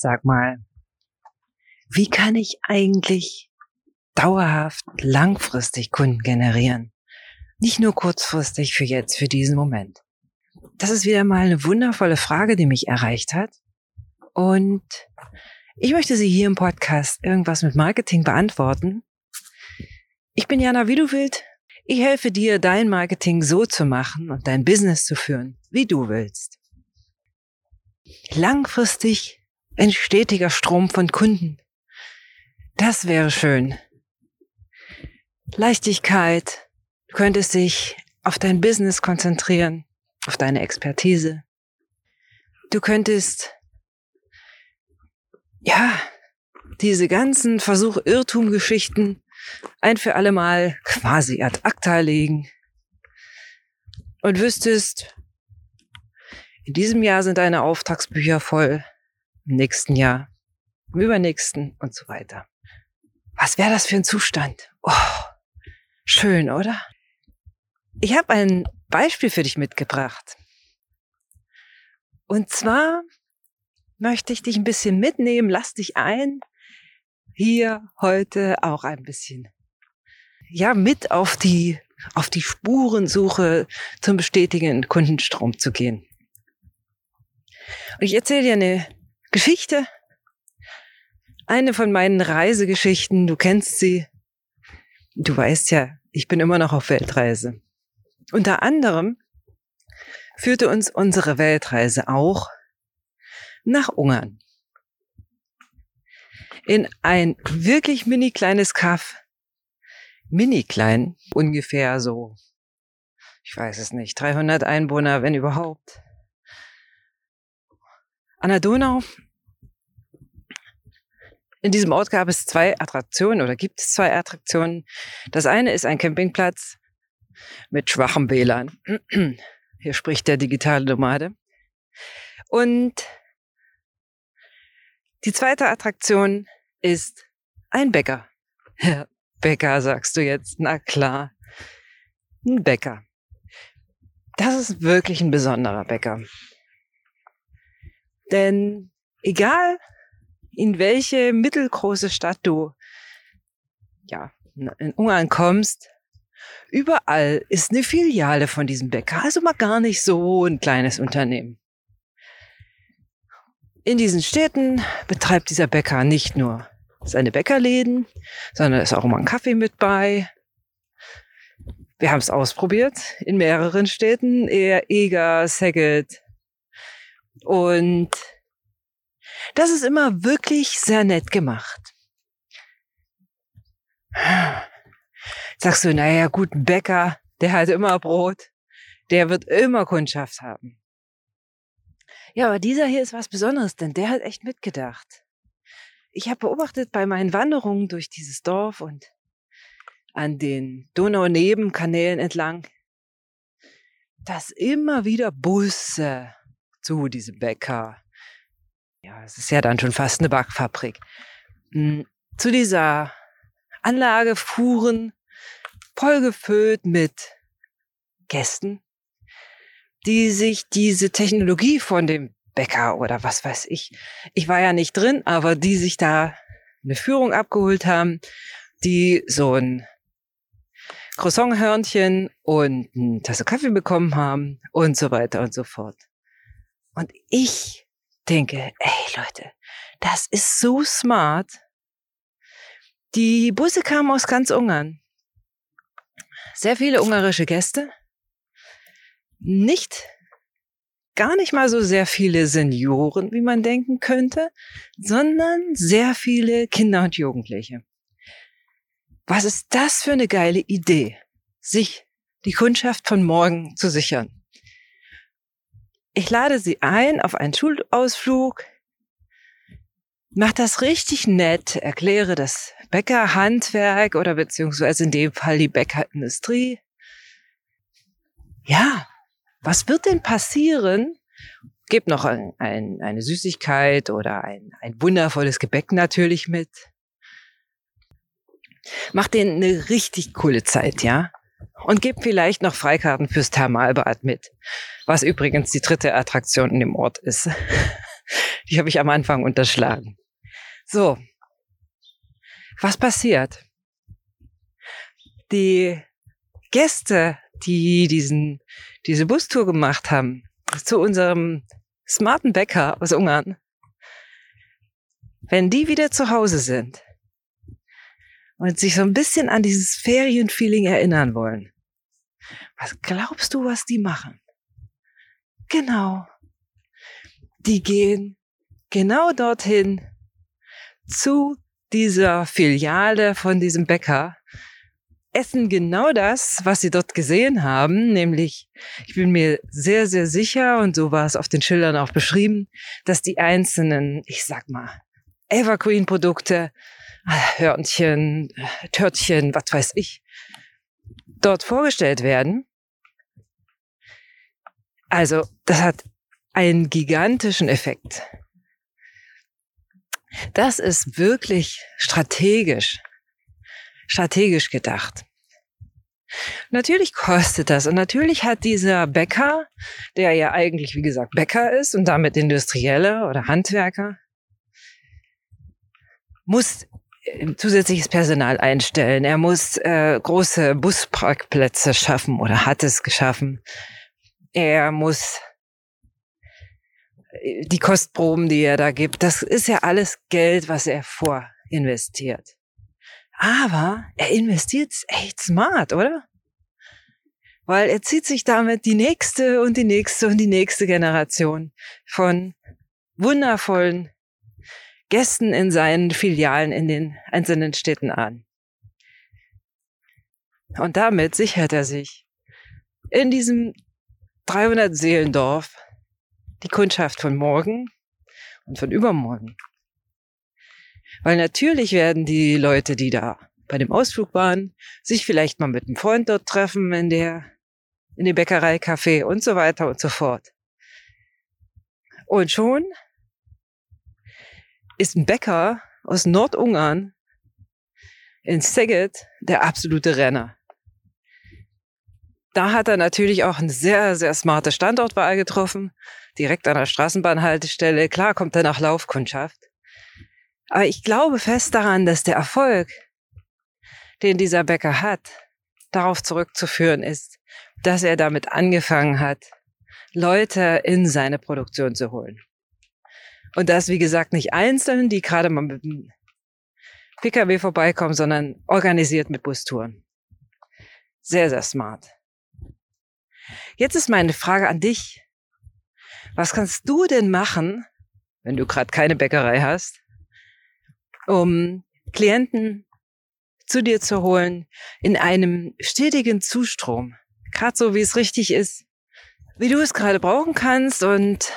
Sag mal, wie kann ich eigentlich dauerhaft langfristig Kunden generieren? Nicht nur kurzfristig für jetzt, für diesen Moment. Das ist wieder mal eine wundervolle Frage, die mich erreicht hat. Und ich möchte sie hier im Podcast irgendwas mit Marketing beantworten. Ich bin Jana Wiedewild. Ich helfe dir, dein Marketing so zu machen und dein Business zu führen, wie du willst. Langfristig ein stetiger Strom von Kunden. Das wäre schön. Leichtigkeit. Du könntest dich auf dein Business konzentrieren, auf deine Expertise. Du könntest, ja, diese ganzen Versuch-Irrtum-Geschichten ein für alle Mal quasi ad acta legen und wüsstest, in diesem Jahr sind deine Auftragsbücher voll, im nächsten Jahr, im übernächsten und so weiter. Was wäre das für ein Zustand? Oh, schön, oder? Ich habe ein Beispiel für dich mitgebracht. Und zwar möchte ich dich ein bisschen mitnehmen, lass dich ein, hier heute auch ein bisschen, ja, mit auf die, auf die Spurensuche zum bestätigenden Kundenstrom zu gehen. Und ich erzähle dir eine Geschichte, eine von meinen Reisegeschichten, du kennst sie. Du weißt ja, ich bin immer noch auf Weltreise. Unter anderem führte uns unsere Weltreise auch nach Ungarn. In ein wirklich mini kleines Kaff. Mini klein, ungefähr so, ich weiß es nicht, 300 Einwohner, wenn überhaupt. An der Donau. In diesem Ort gab es zwei Attraktionen oder gibt es zwei Attraktionen. Das eine ist ein Campingplatz mit schwachem WLAN. Hier spricht der digitale Nomade. Und die zweite Attraktion ist ein Bäcker. Ja, Bäcker sagst du jetzt. Na klar. Ein Bäcker. Das ist wirklich ein besonderer Bäcker. Denn egal in welche mittelgroße Stadt du ja, in Ungarn kommst, überall ist eine Filiale von diesem Bäcker. Also mal gar nicht so ein kleines Unternehmen. In diesen Städten betreibt dieser Bäcker nicht nur seine Bäckerläden, sondern ist auch immer ein Kaffee mit bei. Wir haben es ausprobiert in mehreren Städten, eher Eger, Saget, und das ist immer wirklich sehr nett gemacht. Sagst du, naja, gut, ein Bäcker, der hat immer Brot, der wird immer Kundschaft haben. Ja, aber dieser hier ist was Besonderes, denn der hat echt mitgedacht. Ich habe beobachtet bei meinen Wanderungen durch dieses Dorf und an den Donau-Nebenkanälen entlang, dass immer wieder Busse zu diesem Bäcker. Ja, es ist ja dann schon fast eine Backfabrik. Hm, zu dieser Anlage fuhren vollgefüllt mit Gästen, die sich diese Technologie von dem Bäcker oder was weiß ich, ich war ja nicht drin, aber die sich da eine Führung abgeholt haben, die so ein Croissant-Hörnchen und eine Tasse Kaffee bekommen haben und so weiter und so fort. Und ich denke, ey Leute, das ist so smart. Die Busse kamen aus ganz Ungarn. Sehr viele ungarische Gäste. Nicht, gar nicht mal so sehr viele Senioren, wie man denken könnte, sondern sehr viele Kinder und Jugendliche. Was ist das für eine geile Idee, sich die Kundschaft von morgen zu sichern? Ich lade Sie ein auf einen Schulausflug, mach das richtig nett, erkläre das Bäckerhandwerk oder beziehungsweise in dem Fall die Bäckerindustrie. Ja, was wird denn passieren? Gebt noch ein, ein, eine Süßigkeit oder ein, ein wundervolles Gebäck natürlich mit. Macht denen eine richtig coole Zeit, ja? Und gebt vielleicht noch Freikarten fürs Thermalbad mit, was übrigens die dritte Attraktion in dem Ort ist. Die habe ich am Anfang unterschlagen. So. Was passiert? Die Gäste, die diesen, diese Bustour gemacht haben, zu unserem smarten Bäcker aus Ungarn, wenn die wieder zu Hause sind und sich so ein bisschen an dieses Ferienfeeling erinnern wollen, was glaubst du, was die machen? Genau. Die gehen genau dorthin zu dieser Filiale von diesem Bäcker, essen genau das, was sie dort gesehen haben, nämlich, ich bin mir sehr, sehr sicher, und so war es auf den Schildern auch beschrieben, dass die einzelnen, ich sag mal, Evergreen-Produkte, Hörnchen, Törtchen, was weiß ich, dort vorgestellt werden. Also, das hat einen gigantischen Effekt. Das ist wirklich strategisch, strategisch gedacht. Natürlich kostet das und natürlich hat dieser Bäcker, der ja eigentlich wie gesagt Bäcker ist und damit Industrielle oder Handwerker, muss zusätzliches Personal einstellen. Er muss äh, große Busparkplätze schaffen oder hat es geschaffen. Er muss äh, die Kostproben, die er da gibt, das ist ja alles Geld, was er vorinvestiert. Aber er investiert echt smart, oder? Weil er zieht sich damit die nächste und die nächste und die nächste Generation von wundervollen Gästen in seinen Filialen in den einzelnen Städten an. Und damit sichert er sich in diesem 300 Seelendorf die Kundschaft von morgen und von übermorgen. Weil natürlich werden die Leute, die da bei dem Ausflug waren, sich vielleicht mal mit einem Freund dort treffen in der, in dem Bäckereicafé und so weiter und so fort. Und schon ist ein Bäcker aus Nordungarn in Szeged der absolute Renner. Da hat er natürlich auch eine sehr, sehr smarte Standortwahl getroffen, direkt an der Straßenbahnhaltestelle. Klar kommt er nach Laufkundschaft. Aber ich glaube fest daran, dass der Erfolg, den dieser Bäcker hat, darauf zurückzuführen ist, dass er damit angefangen hat, Leute in seine Produktion zu holen. Und das, wie gesagt, nicht einzeln, die gerade mal mit dem Pkw vorbeikommen, sondern organisiert mit Bustouren. Sehr, sehr smart. Jetzt ist meine Frage an dich. Was kannst du denn machen, wenn du gerade keine Bäckerei hast, um Klienten zu dir zu holen in einem stetigen Zustrom? Gerade so, wie es richtig ist, wie du es gerade brauchen kannst und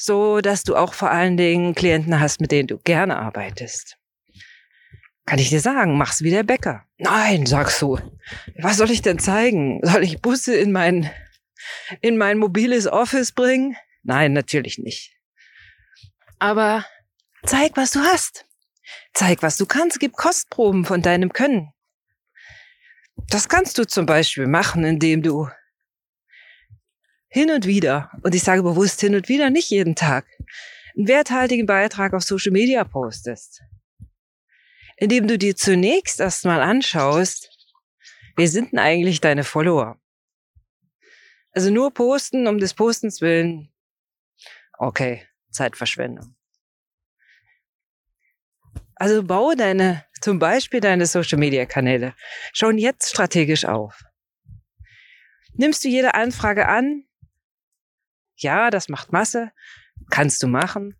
so, dass du auch vor allen Dingen Klienten hast, mit denen du gerne arbeitest. Kann ich dir sagen, mach's wie der Bäcker. Nein, sagst du. Was soll ich denn zeigen? Soll ich Busse in mein, in mein mobiles Office bringen? Nein, natürlich nicht. Aber zeig, was du hast. Zeig, was du kannst. Gib Kostproben von deinem Können. Das kannst du zum Beispiel machen, indem du hin und wieder, und ich sage bewusst hin und wieder, nicht jeden Tag, einen werthaltigen Beitrag auf Social Media postest. Indem du dir zunächst erstmal anschaust, wer sind denn eigentlich deine Follower? Also nur posten um des Postens willen, okay, Zeitverschwendung. Also baue deine, zum Beispiel deine Social Media Kanäle schon jetzt strategisch auf. Nimmst du jede Anfrage an, ja, das macht Masse. Kannst du machen.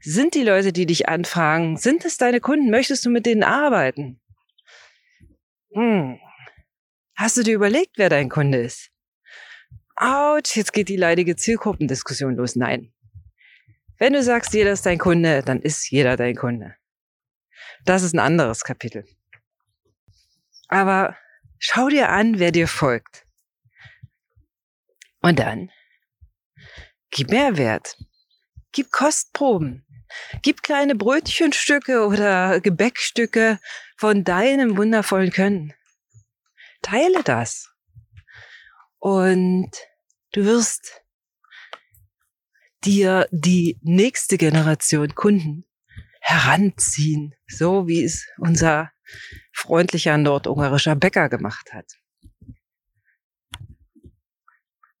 Sind die Leute, die dich anfragen, sind es deine Kunden? Möchtest du mit denen arbeiten? Hm. Hast du dir überlegt, wer dein Kunde ist? Autsch, jetzt geht die leidige Zielgruppendiskussion los. Nein. Wenn du sagst, jeder ist dein Kunde, dann ist jeder dein Kunde. Das ist ein anderes Kapitel. Aber schau dir an, wer dir folgt. Und dann Gib Mehrwert. Gib Kostproben. Gib kleine Brötchenstücke oder Gebäckstücke von deinem wundervollen Können. Teile das. Und du wirst dir die nächste Generation Kunden heranziehen, so wie es unser freundlicher nordungarischer Bäcker gemacht hat.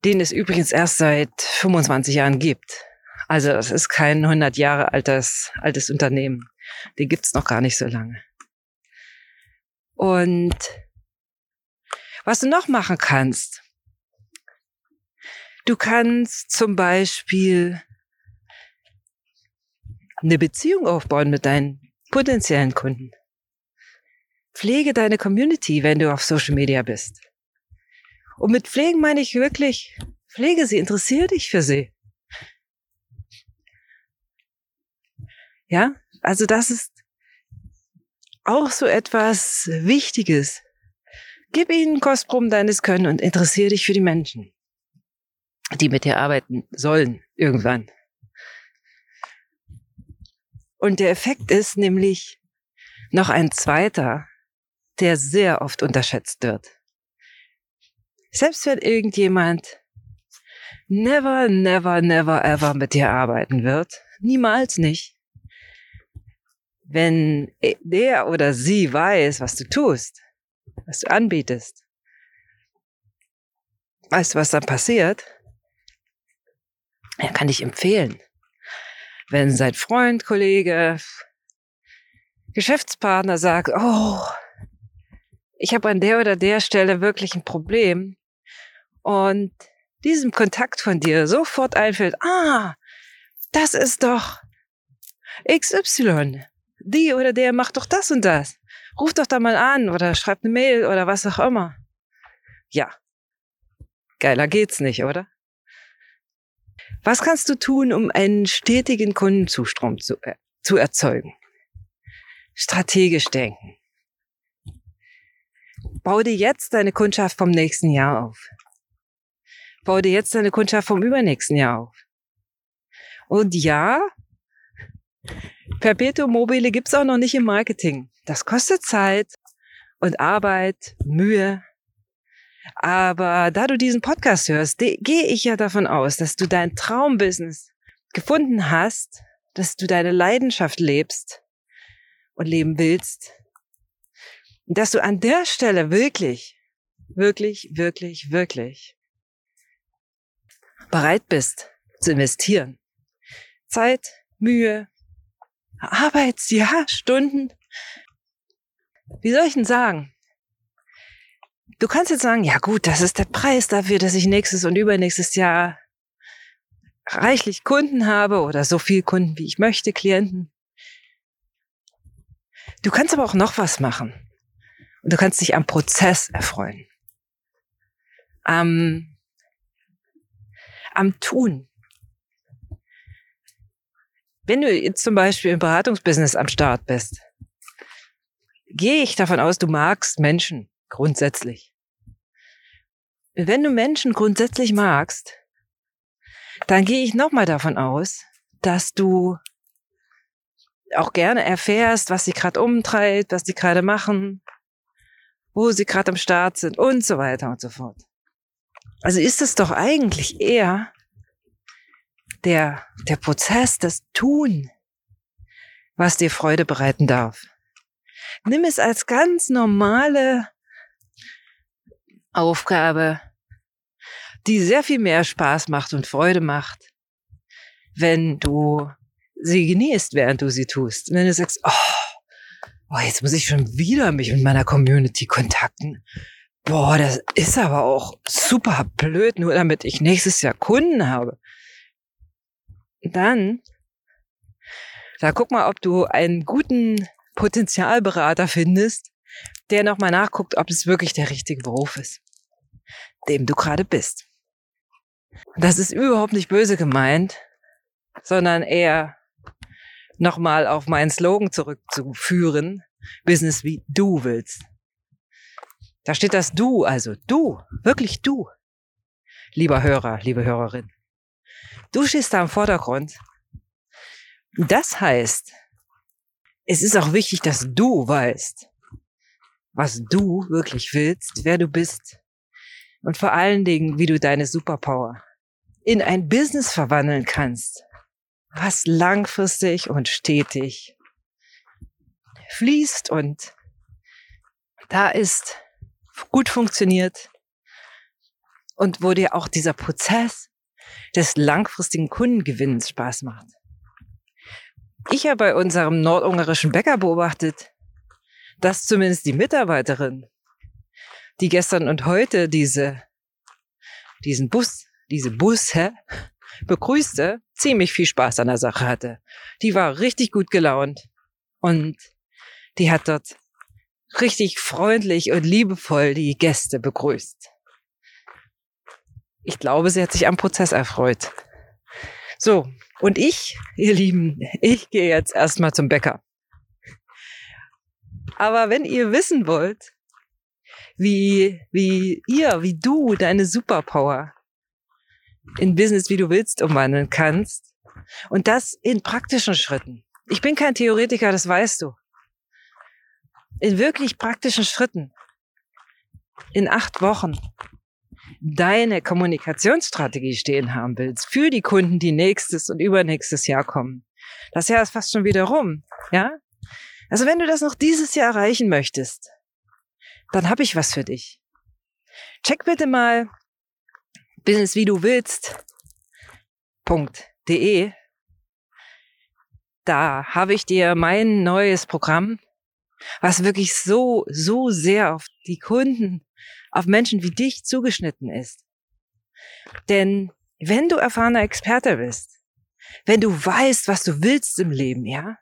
Den es übrigens erst seit 25 Jahren gibt. Also es ist kein 100 Jahre altes, altes Unternehmen. Den gibt's noch gar nicht so lange. Und was du noch machen kannst, du kannst zum Beispiel eine Beziehung aufbauen mit deinen potenziellen Kunden. Pflege deine Community, wenn du auf Social Media bist. Und mit pflegen meine ich wirklich, pflege sie, interessiere dich für sie. Ja, also das ist auch so etwas Wichtiges. Gib ihnen Kostproben deines Können und interessiere dich für die Menschen, die mit dir arbeiten sollen irgendwann. Und der Effekt ist nämlich noch ein zweiter, der sehr oft unterschätzt wird. Selbst wenn irgendjemand never, never, never, ever mit dir arbeiten wird, niemals nicht, wenn der oder sie weiß, was du tust, was du anbietest, weißt du, was dann passiert? Er kann dich empfehlen wenn sein Freund, Kollege, Geschäftspartner sagt, oh, ich habe an der oder der Stelle wirklich ein Problem und diesem Kontakt von dir sofort einfällt, ah, das ist doch XY. Die oder der macht doch das und das. Ruf doch da mal an oder schreibt eine Mail oder was auch immer. Ja. Geiler geht's nicht, oder? Was kannst du tun, um einen stetigen Kundenzustrom zu, äh, zu erzeugen? Strategisch denken. Bau dir jetzt deine Kundschaft vom nächsten Jahr auf. Bau dir jetzt deine Kundschaft vom übernächsten Jahr auf. Und ja, Perpetuum mobile gibt's auch noch nicht im Marketing. Das kostet Zeit und Arbeit, Mühe, aber da du diesen Podcast hörst, gehe ich ja davon aus, dass du dein Traumbusiness gefunden hast, dass du deine Leidenschaft lebst und leben willst. Und dass du an der Stelle wirklich, wirklich, wirklich, wirklich bereit bist zu investieren. Zeit, Mühe, Arbeitsjahr, Stunden. Wie soll ich denn sagen? Du kannst jetzt sagen, ja gut, das ist der Preis dafür, dass ich nächstes und übernächstes Jahr reichlich Kunden habe oder so viel Kunden, wie ich möchte, Klienten. Du kannst aber auch noch was machen. Und du kannst dich am Prozess erfreuen. Am, am Tun. Wenn du jetzt zum Beispiel im Beratungsbusiness am Start bist, gehe ich davon aus, du magst Menschen grundsätzlich. Wenn du Menschen grundsätzlich magst, dann gehe ich nochmal davon aus, dass du auch gerne erfährst, was sie gerade umtreibt, was sie gerade machen, wo sie gerade am Start sind und so weiter und so fort. Also ist es doch eigentlich eher der, der Prozess, das Tun, was dir Freude bereiten darf. Nimm es als ganz normale Aufgabe, die sehr viel mehr Spaß macht und Freude macht, wenn du sie genießt, während du sie tust. Wenn du sagst, oh, oh, jetzt muss ich schon wieder mich mit meiner Community kontakten. Boah, das ist aber auch super blöd, nur damit ich nächstes Jahr Kunden habe. Dann, da guck mal, ob du einen guten Potenzialberater findest, der nochmal nachguckt, ob es wirklich der richtige Beruf ist, dem du gerade bist. Das ist überhaupt nicht böse gemeint, sondern eher nochmal auf meinen Slogan zurückzuführen, Business wie du willst. Da steht das du, also du, wirklich du. Lieber Hörer, liebe Hörerin. Du stehst da im Vordergrund. Das heißt, es ist auch wichtig, dass du weißt, was du wirklich willst, wer du bist und vor allen Dingen, wie du deine Superpower in ein Business verwandeln kannst, was langfristig und stetig fließt und da ist, gut funktioniert und wo dir auch dieser Prozess des langfristigen Kundengewinnens Spaß macht. Ich habe bei unserem nordungarischen Bäcker beobachtet, dass zumindest die Mitarbeiterin, die gestern und heute diese, diesen Bus, diese Busse begrüßte, ziemlich viel Spaß an der Sache hatte. Die war richtig gut gelaunt und die hat dort richtig freundlich und liebevoll die Gäste begrüßt. Ich glaube, sie hat sich am Prozess erfreut. So, und ich, ihr Lieben, ich gehe jetzt erstmal zum Bäcker. Aber wenn ihr wissen wollt, wie, wie ihr, wie du deine Superpower in Business, wie du willst, umwandeln kannst, und das in praktischen Schritten. Ich bin kein Theoretiker, das weißt du in wirklich praktischen Schritten in acht Wochen deine Kommunikationsstrategie stehen haben willst für die Kunden, die nächstes und übernächstes Jahr kommen. Das Jahr ist fast schon wieder rum, ja? Also wenn du das noch dieses Jahr erreichen möchtest, dann habe ich was für dich. Check bitte mal business wie du willst.de. Da habe ich dir mein neues Programm was wirklich so, so sehr auf die Kunden, auf Menschen wie dich zugeschnitten ist. Denn wenn du erfahrener Experte bist, wenn du weißt, was du willst im Leben, ja,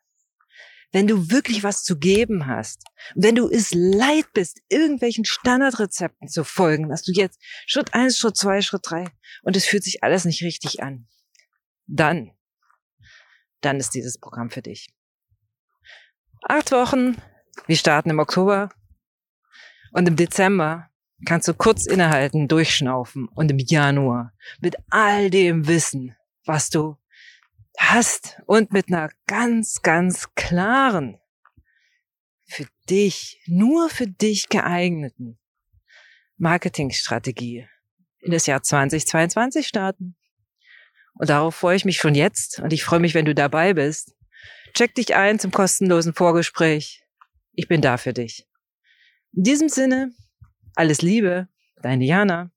wenn du wirklich was zu geben hast, wenn du es leid bist, irgendwelchen Standardrezepten zu folgen, dass du jetzt Schritt eins, Schritt zwei, Schritt drei und es fühlt sich alles nicht richtig an, dann, dann ist dieses Programm für dich. Acht Wochen, wir starten im Oktober und im Dezember kannst du kurz innehalten, durchschnaufen und im Januar mit all dem Wissen, was du hast und mit einer ganz, ganz klaren, für dich, nur für dich geeigneten Marketingstrategie in das Jahr 2022 starten. Und darauf freue ich mich schon jetzt und ich freue mich, wenn du dabei bist. Check dich ein zum kostenlosen Vorgespräch ich bin da für dich. In diesem Sinne, alles Liebe, deine Jana.